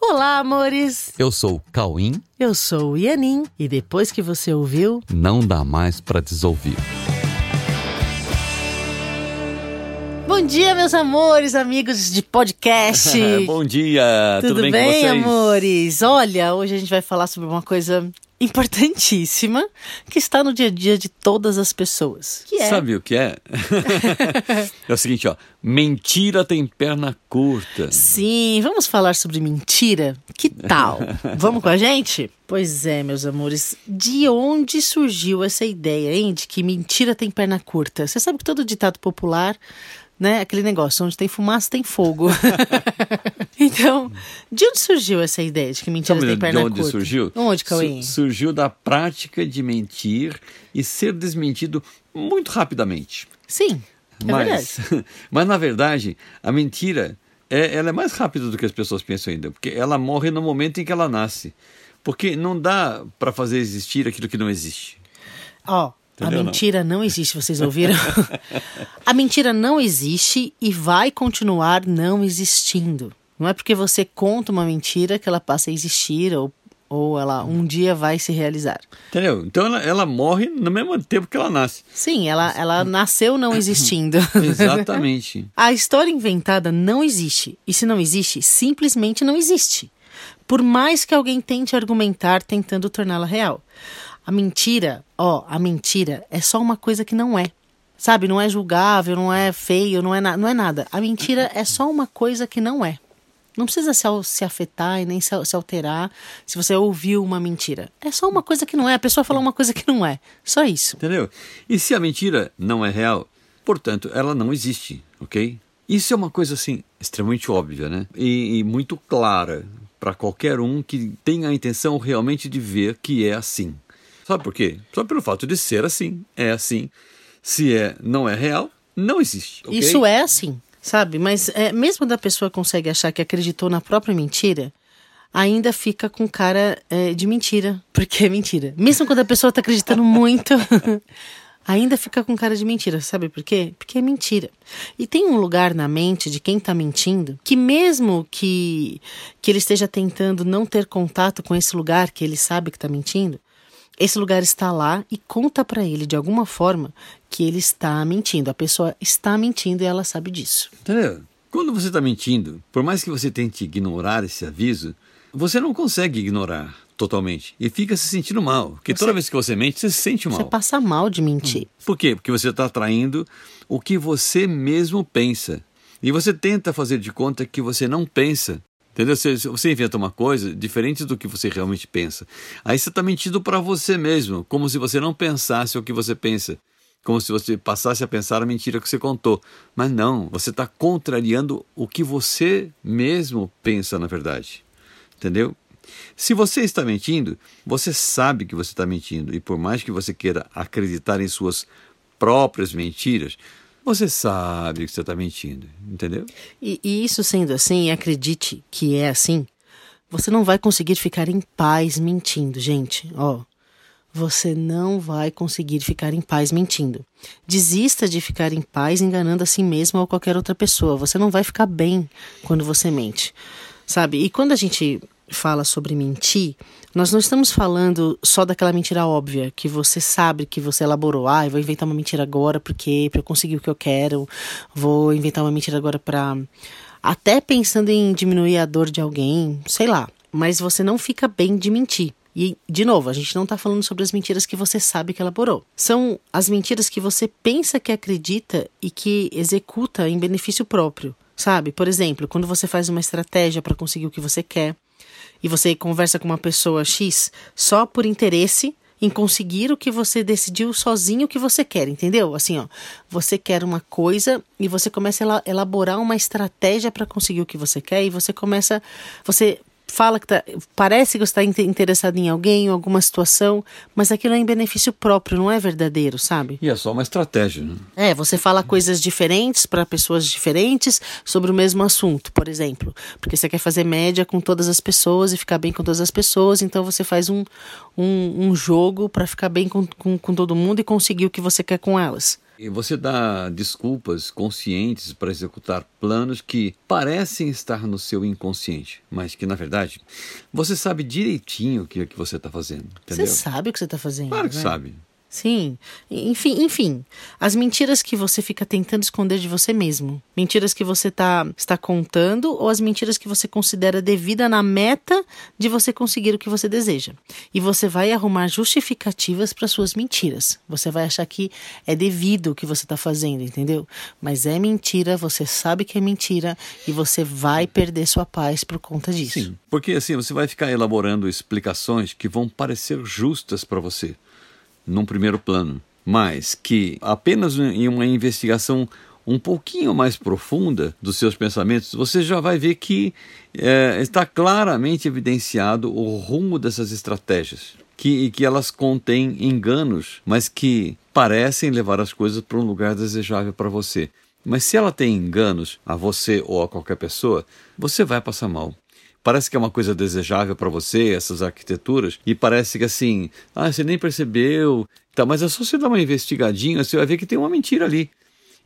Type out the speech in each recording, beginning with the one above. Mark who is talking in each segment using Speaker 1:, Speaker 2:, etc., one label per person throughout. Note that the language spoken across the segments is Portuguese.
Speaker 1: Olá, amores!
Speaker 2: Eu sou o Cauim.
Speaker 1: Eu sou o Ianin. E depois que você ouviu,
Speaker 2: Não dá mais pra desouvir.
Speaker 1: Bom dia, meus amores, amigos de podcast.
Speaker 2: Bom dia,
Speaker 1: Tudo,
Speaker 2: tudo, bem,
Speaker 1: bem,
Speaker 2: com vocês?
Speaker 1: amores? Olha, hoje a gente vai falar sobre uma coisa importantíssima que está no dia a dia de todas as pessoas. Que é
Speaker 2: Sabe o que é? é o seguinte, ó. Mentira tem perna curta.
Speaker 1: Sim, vamos falar sobre mentira? Que tal? Vamos com a gente? Pois é, meus amores. De onde surgiu essa ideia, hein? De que mentira tem perna curta? Você sabe que todo ditado popular, né? Aquele negócio, onde tem fumaça tem fogo. então, de onde surgiu essa ideia de que mentira
Speaker 2: Sabe
Speaker 1: tem
Speaker 2: de
Speaker 1: perna
Speaker 2: onde
Speaker 1: curta?
Speaker 2: surgiu?
Speaker 1: Onde, Cauê?
Speaker 2: Su- surgiu da prática de mentir e ser desmentido muito rapidamente.
Speaker 1: Sim, é verdade.
Speaker 2: mas, mas na verdade, a mentira é, ela é mais rápida do que as pessoas pensam ainda, porque ela morre no momento em que ela nasce. Porque não dá para fazer existir aquilo que não existe.
Speaker 1: Ó, a
Speaker 2: Entendeu, não?
Speaker 1: mentira não existe, vocês ouviram? a mentira não existe e vai continuar não existindo. Não é porque você conta uma mentira que ela passa a existir ou, ou ela um dia vai se realizar.
Speaker 2: Entendeu? Então ela, ela morre no mesmo tempo que ela nasce.
Speaker 1: Sim, ela, ela nasceu não existindo.
Speaker 2: Exatamente.
Speaker 1: A história inventada não existe. E se não existe, simplesmente não existe. Por mais que alguém tente argumentar tentando torná-la real. A mentira, ó, a mentira é só uma coisa que não é. Sabe, não é julgável, não é feio, não é, na- não é nada. A mentira é só uma coisa que não é. Não precisa se, se afetar e nem se, se alterar se você ouviu uma mentira. É só uma coisa que não é. A pessoa falou uma coisa que não é. Só isso.
Speaker 2: Entendeu? E se a mentira não é real, portanto, ela não existe, ok? Isso é uma coisa assim extremamente óbvia, né? E, e muito clara para qualquer um que tenha a intenção realmente de ver que é assim. Sabe por quê? Só pelo fato de ser assim, é assim. Se é não é real, não existe. ok?
Speaker 1: Isso é assim, sabe? Mas é, mesmo da pessoa consegue achar que acreditou na própria mentira, ainda fica com cara é, de mentira, porque é mentira. Mesmo quando a pessoa tá acreditando muito, ainda fica com cara de mentira. Sabe por quê? Porque é mentira. E tem um lugar na mente de quem tá mentindo que mesmo que, que ele esteja tentando não ter contato com esse lugar que ele sabe que tá mentindo, esse lugar está lá e conta pra ele de alguma forma que ele está mentindo. A pessoa está mentindo e ela sabe disso.
Speaker 2: Entendeu? Quando você está mentindo, por mais que você tente ignorar esse aviso, você não consegue ignorar totalmente e fica se sentindo mal. Porque toda vez que você mente, você se sente mal.
Speaker 1: Você passa mal de mentir.
Speaker 2: Por quê? Porque você está traindo o que você mesmo pensa. E você tenta fazer de conta que você não pensa. Entendeu? Você, você inventa uma coisa diferente do que você realmente pensa. Aí você está mentindo para você mesmo, como se você não pensasse o que você pensa. Como se você passasse a pensar a mentira que você contou. Mas não, você está contrariando o que você mesmo pensa, na verdade. Entendeu? Se você está mentindo, você sabe que você está mentindo. E por mais que você queira acreditar em suas próprias mentiras, você sabe que você está mentindo. Entendeu?
Speaker 1: E, e isso sendo assim, acredite que é assim, você não vai conseguir ficar em paz mentindo, gente. Ó, você não vai conseguir ficar em paz mentindo. Desista de ficar em paz enganando a si mesmo ou qualquer outra pessoa. Você não vai ficar bem quando você mente, sabe? E quando a gente fala sobre mentir, nós não estamos falando só daquela mentira óbvia que você sabe que você elaborou. Ah, eu vou inventar uma mentira agora porque para eu conseguir o que eu quero. Vou inventar uma mentira agora para até pensando em diminuir a dor de alguém, sei lá. Mas você não fica bem de mentir. E, de novo, a gente não está falando sobre as mentiras que você sabe que elaborou. São as mentiras que você pensa que acredita e que executa em benefício próprio. Sabe? Por exemplo, quando você faz uma estratégia para conseguir o que você quer e você conversa com uma pessoa X só por interesse em conseguir o que você decidiu sozinho o que você quer, entendeu? Assim, ó, você quer uma coisa e você começa a ela- elaborar uma estratégia para conseguir o que você quer e você começa, você fala que tá, parece que você está inte- interessado em alguém, em alguma situação, mas aquilo é em benefício próprio, não é verdadeiro, sabe?
Speaker 2: E é só uma estratégia. Né?
Speaker 1: É, você fala coisas diferentes para pessoas diferentes sobre o mesmo assunto, por exemplo. Porque você quer fazer média com todas as pessoas e ficar bem com todas as pessoas, então você faz um, um, um jogo para ficar bem com, com, com todo mundo e conseguir o que você quer com elas.
Speaker 2: E você dá desculpas conscientes para executar planos que parecem estar no seu inconsciente, mas que na verdade você sabe direitinho o que, é que você está fazendo. Entendeu?
Speaker 1: Você sabe o que você está fazendo.
Speaker 2: Claro que
Speaker 1: né?
Speaker 2: sabe.
Speaker 1: Sim, enfim, enfim, as mentiras que você fica tentando esconder de você mesmo, mentiras que você tá, está contando ou as mentiras que você considera devida na meta de você conseguir o que você deseja. E você vai arrumar justificativas para suas mentiras. Você vai achar que é devido o que você está fazendo, entendeu? Mas é mentira, você sabe que é mentira e você vai perder sua paz por conta disso.
Speaker 2: Sim, porque assim você vai ficar elaborando explicações que vão parecer justas para você num primeiro plano, mas que apenas em uma investigação um pouquinho mais profunda dos seus pensamentos, você já vai ver que é, está claramente evidenciado o rumo dessas estratégias. Que, que elas contêm enganos, mas que parecem levar as coisas para um lugar desejável para você. Mas se ela tem enganos a você ou a qualquer pessoa, você vai passar mal parece que é uma coisa desejável para você, essas arquiteturas, e parece que assim, ah, você nem percebeu, tá, mas é só você dar uma investigadinha, você vai ver que tem uma mentira ali.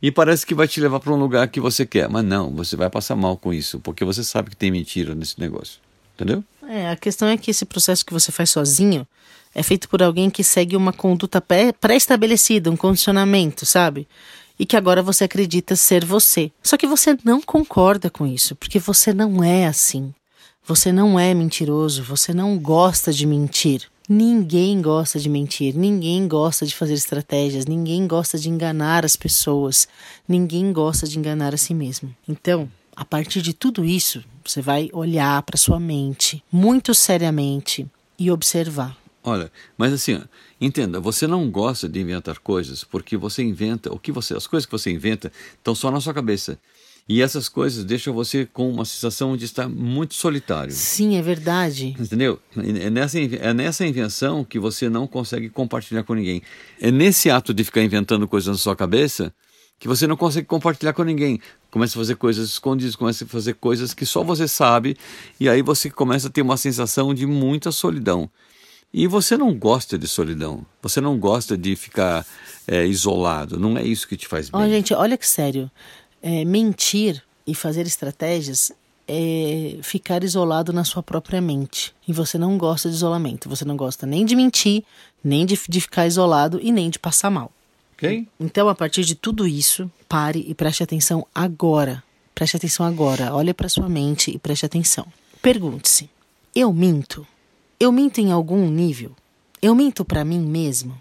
Speaker 2: E parece que vai te levar para um lugar que você quer, mas não, você vai passar mal com isso, porque você sabe que tem mentira nesse negócio. Entendeu?
Speaker 1: É, a questão é que esse processo que você faz sozinho é feito por alguém que segue uma conduta pré-estabelecida, um condicionamento, sabe? e que agora você acredita ser você. Só que você não concorda com isso, porque você não é assim. Você não é mentiroso, você não gosta de mentir. Ninguém gosta de mentir, ninguém gosta de fazer estratégias, ninguém gosta de enganar as pessoas, ninguém gosta de enganar a si mesmo. Então, a partir de tudo isso, você vai olhar para sua mente muito seriamente e observar.
Speaker 2: Olha, mas assim, entenda, você não gosta de inventar coisas porque você inventa, o que você, as coisas que você inventa estão só na sua cabeça. E essas coisas deixam você com uma sensação de estar muito solitário.
Speaker 1: Sim, é verdade.
Speaker 2: Entendeu? É nessa, é nessa invenção que você não consegue compartilhar com ninguém. É nesse ato de ficar inventando coisas na sua cabeça que você não consegue compartilhar com ninguém. Começa a fazer coisas escondidas, começa a fazer coisas que só você sabe, e aí você começa a ter uma sensação de muita solidão. E você não gosta de solidão, você não gosta de ficar é, isolado, não é isso que te faz bem.
Speaker 1: Oh, gente, olha que sério é, mentir e fazer estratégias é ficar isolado na sua própria mente. E você não gosta de isolamento. Você não gosta nem de mentir, nem de, de ficar isolado e nem de passar mal.
Speaker 2: Ok?
Speaker 1: Então, a partir de tudo isso, pare e preste atenção agora. Preste atenção agora. Olhe para sua mente e preste atenção. Pergunte-se: eu minto? Eu minto em algum nível? Eu minto para mim mesmo?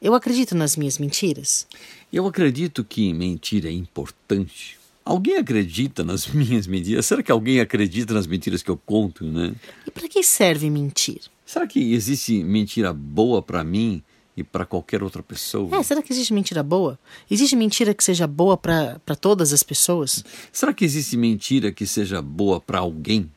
Speaker 1: Eu acredito nas minhas mentiras?
Speaker 2: Eu acredito que mentira é importante. Alguém acredita nas minhas mentiras? Será que alguém acredita nas mentiras que eu conto, né?
Speaker 1: E para que serve mentir?
Speaker 2: Será que existe mentira boa para mim e para qualquer outra pessoa?
Speaker 1: É, será que existe mentira boa? Existe mentira que seja boa para todas as pessoas?
Speaker 2: Será que existe mentira que seja boa para alguém?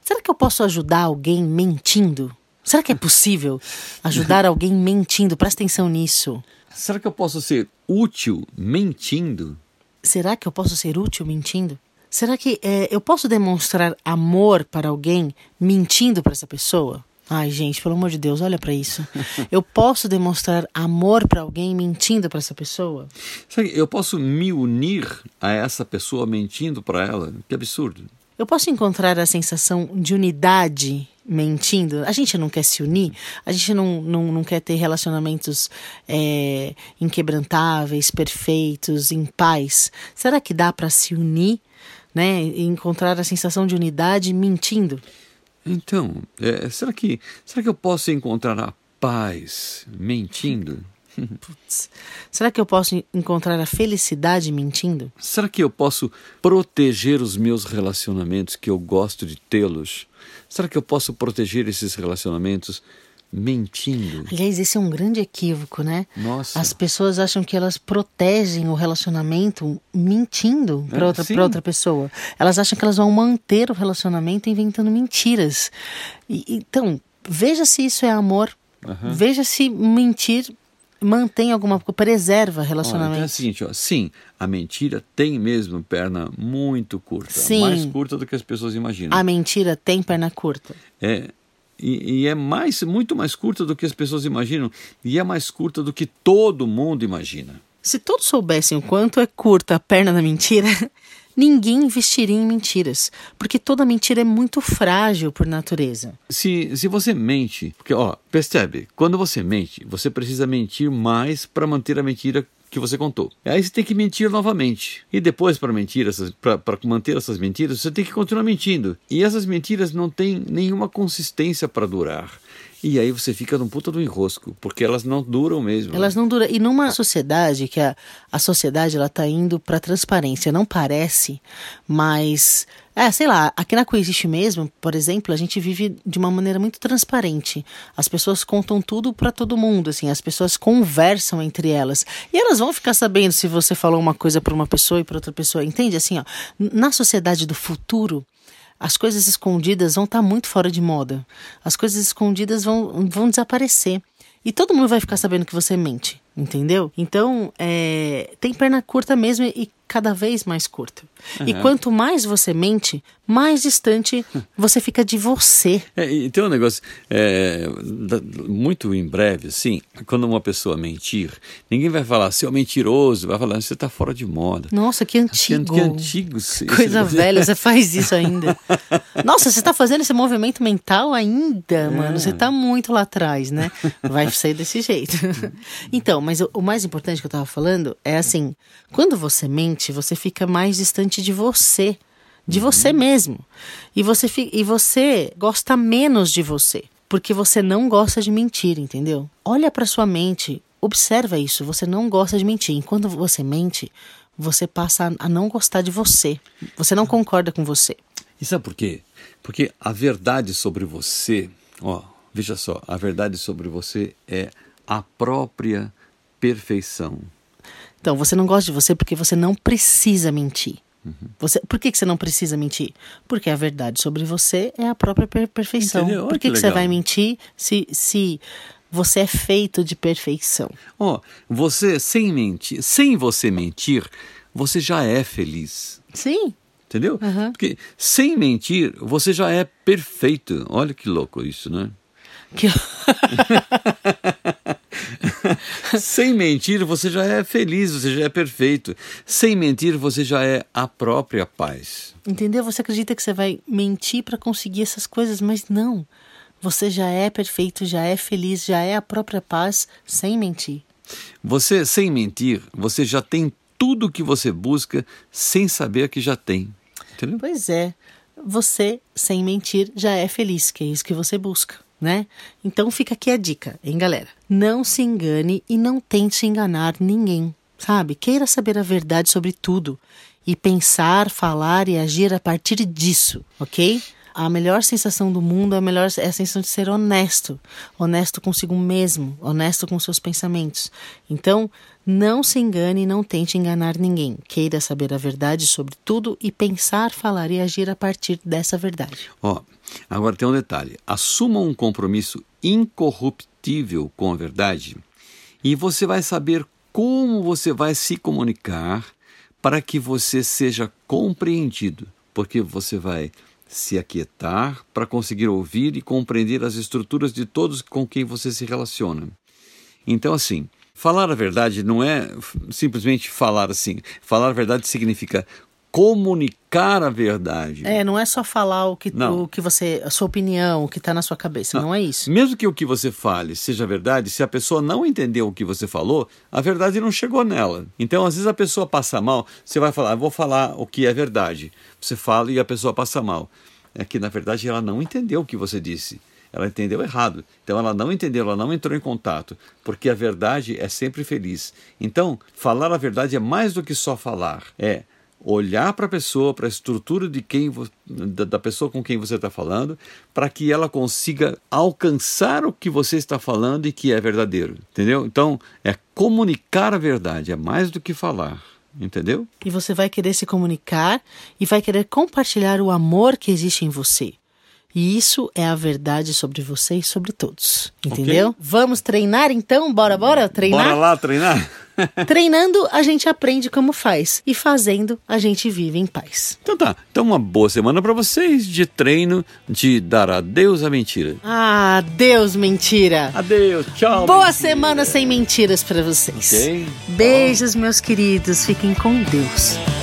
Speaker 1: Será que eu posso ajudar alguém mentindo? Será que é possível ajudar alguém mentindo? Presta atenção nisso.
Speaker 2: Será que eu posso ser útil mentindo?
Speaker 1: Será que eu posso ser útil mentindo? Será que é, eu posso demonstrar amor para alguém mentindo para essa pessoa? Ai, gente, pelo amor de Deus, olha para isso. Eu posso demonstrar amor para alguém mentindo para essa pessoa?
Speaker 2: Sabe, eu posso me unir a essa pessoa mentindo para ela? Que absurdo.
Speaker 1: Eu posso encontrar a sensação de unidade mentindo. A gente não quer se unir, a gente não, não, não quer ter relacionamentos é, inquebrantáveis, perfeitos, em paz. Será que dá para se unir, né? E encontrar a sensação de unidade mentindo?
Speaker 2: Então, é, será que será que eu posso encontrar a paz mentindo?
Speaker 1: Putz, será que eu posso encontrar a felicidade mentindo?
Speaker 2: Será que eu posso proteger os meus relacionamentos que eu gosto de tê-los? Será que eu posso proteger esses relacionamentos mentindo?
Speaker 1: Aliás, esse é um grande equívoco, né?
Speaker 2: Nossa.
Speaker 1: As pessoas acham que elas protegem o relacionamento mentindo para é, outra, outra pessoa. Elas acham que elas vão manter o relacionamento inventando mentiras. E, então, veja se isso é amor. Uhum. Veja se mentir mantém alguma coisa, preserva relacionamento. Olha, então é
Speaker 2: o seguinte, ó, sim, a mentira tem mesmo perna muito curta, sim, mais curta do que as pessoas imaginam.
Speaker 1: A mentira tem perna curta.
Speaker 2: É, e, e, é mais, muito mais curta do que as pessoas imaginam, e é mais curta do que todo mundo imagina.
Speaker 1: Se todos soubessem o quanto é curta a perna da mentira, ninguém investiria em mentiras, porque toda mentira é muito frágil por natureza.
Speaker 2: Se, se você mente, porque ó, percebe, quando você mente, você precisa mentir mais para manter a mentira que você contou. Aí você tem que mentir novamente. E depois, para mentir, para manter essas mentiras, você tem que continuar mentindo. E essas mentiras não têm nenhuma consistência para durar. E aí você fica num puta do enrosco, porque elas não duram mesmo.
Speaker 1: Elas não duram. E numa sociedade que a, a sociedade ela tá indo para transparência, não parece, mas é, sei lá, aqui na Coexiste mesmo, por exemplo, a gente vive de uma maneira muito transparente. As pessoas contam tudo para todo mundo, assim, as pessoas conversam entre elas. E elas vão ficar sabendo se você falou uma coisa para uma pessoa e para outra pessoa. Entende? Assim, ó, na sociedade do futuro, as coisas escondidas vão estar tá muito fora de moda. As coisas escondidas vão, vão desaparecer. E todo mundo vai ficar sabendo que você mente, entendeu? Então, é, tem perna curta mesmo e cada vez mais curta. Uhum. E quanto mais você mente, mais distante você fica de você.
Speaker 2: É, e tem um negócio, é, muito em breve, assim, quando uma pessoa mentir, ninguém vai falar, seu mentiroso, vai falar, você está fora de moda.
Speaker 1: Nossa, que antigo.
Speaker 2: Que, que antigo.
Speaker 1: Coisa velha, você faz isso ainda. Nossa, você está fazendo esse movimento mental ainda, é. mano, você está muito lá atrás, né? Vai sair desse jeito. então, mas o, o mais importante que eu estava falando é assim, quando você mente, você fica mais distante de você de você uhum. mesmo. E você, e você gosta menos de você, porque você não gosta de mentir, entendeu? Olha para sua mente, observa isso, você não gosta de mentir. Enquanto você mente, você passa a não gostar de você. Você não concorda com você.
Speaker 2: E sabe por quê? Porque a verdade sobre você, ó, veja só, a verdade sobre você é a própria perfeição.
Speaker 1: Então, você não gosta de você porque você não precisa mentir. Você, por que, que você não precisa mentir? Porque a verdade sobre você é a própria per perfeição. Entendeu? Por que, que, que você vai mentir se, se você é feito de perfeição?
Speaker 2: Ó, oh, você sem mentir, sem você mentir, você já é feliz.
Speaker 1: Sim.
Speaker 2: Entendeu? Uhum. Porque sem mentir, você já é perfeito. Olha que louco isso, né? Que... Sem mentir, você já é feliz, você já é perfeito. Sem mentir, você já é a própria paz.
Speaker 1: Entendeu? Você acredita que você vai mentir para conseguir essas coisas, mas não. Você já é perfeito, já é feliz, já é a própria paz sem mentir.
Speaker 2: Você, sem mentir, você já tem tudo o que você busca sem saber que já tem. Entendeu?
Speaker 1: Pois é. Você, sem mentir, já é feliz, que é isso que você busca né? Então fica aqui a dica, hein, galera? Não se engane e não tente enganar ninguém, sabe? Queira saber a verdade sobre tudo e pensar, falar e agir a partir disso, ok? A melhor sensação do mundo é a melhor é a sensação de ser honesto, honesto consigo mesmo, honesto com seus pensamentos. Então, não se engane e não tente enganar ninguém. Queira saber a verdade sobre tudo e pensar, falar e agir a partir dessa verdade.
Speaker 2: Ó, oh, agora tem um detalhe. Assuma um compromisso incorruptível com a verdade e você vai saber como você vai se comunicar para que você seja compreendido, porque você vai se aquietar para conseguir ouvir e compreender as estruturas de todos com quem você se relaciona. Então, assim, Falar a verdade não é simplesmente falar assim. Falar a verdade significa comunicar a verdade.
Speaker 1: É, não é só falar o que, não. o que você, a sua opinião, o que está na sua cabeça, não. não. é isso.
Speaker 2: Mesmo que o que você fale seja verdade, se a pessoa não entendeu o que você falou, a verdade não chegou nela. Então, às vezes a pessoa passa mal, você vai falar, vou falar o que é verdade. Você fala e a pessoa passa mal. É que na verdade ela não entendeu o que você disse ela entendeu errado. Então ela não entendeu, ela não entrou em contato, porque a verdade é sempre feliz. Então, falar a verdade é mais do que só falar, é olhar para a pessoa, para a estrutura de quem da pessoa com quem você está falando, para que ela consiga alcançar o que você está falando e que é verdadeiro, entendeu? Então, é comunicar a verdade, é mais do que falar. Entendeu?
Speaker 1: E você vai querer se comunicar e vai querer compartilhar o amor que existe em você. E isso é a verdade sobre você e sobre todos. Entendeu? Okay. Vamos treinar então? Bora, bora treinar?
Speaker 2: Bora lá treinar?
Speaker 1: Treinando, a gente aprende como faz. E fazendo, a gente vive em paz.
Speaker 2: Então tá. Então uma boa semana para vocês de treino de dar adeus à mentira.
Speaker 1: Ah, Deus, mentira.
Speaker 2: Adeus, tchau.
Speaker 1: Boa
Speaker 2: mentira.
Speaker 1: semana sem mentiras para vocês.
Speaker 2: Ok.
Speaker 1: Beijos, meus queridos. Fiquem com Deus.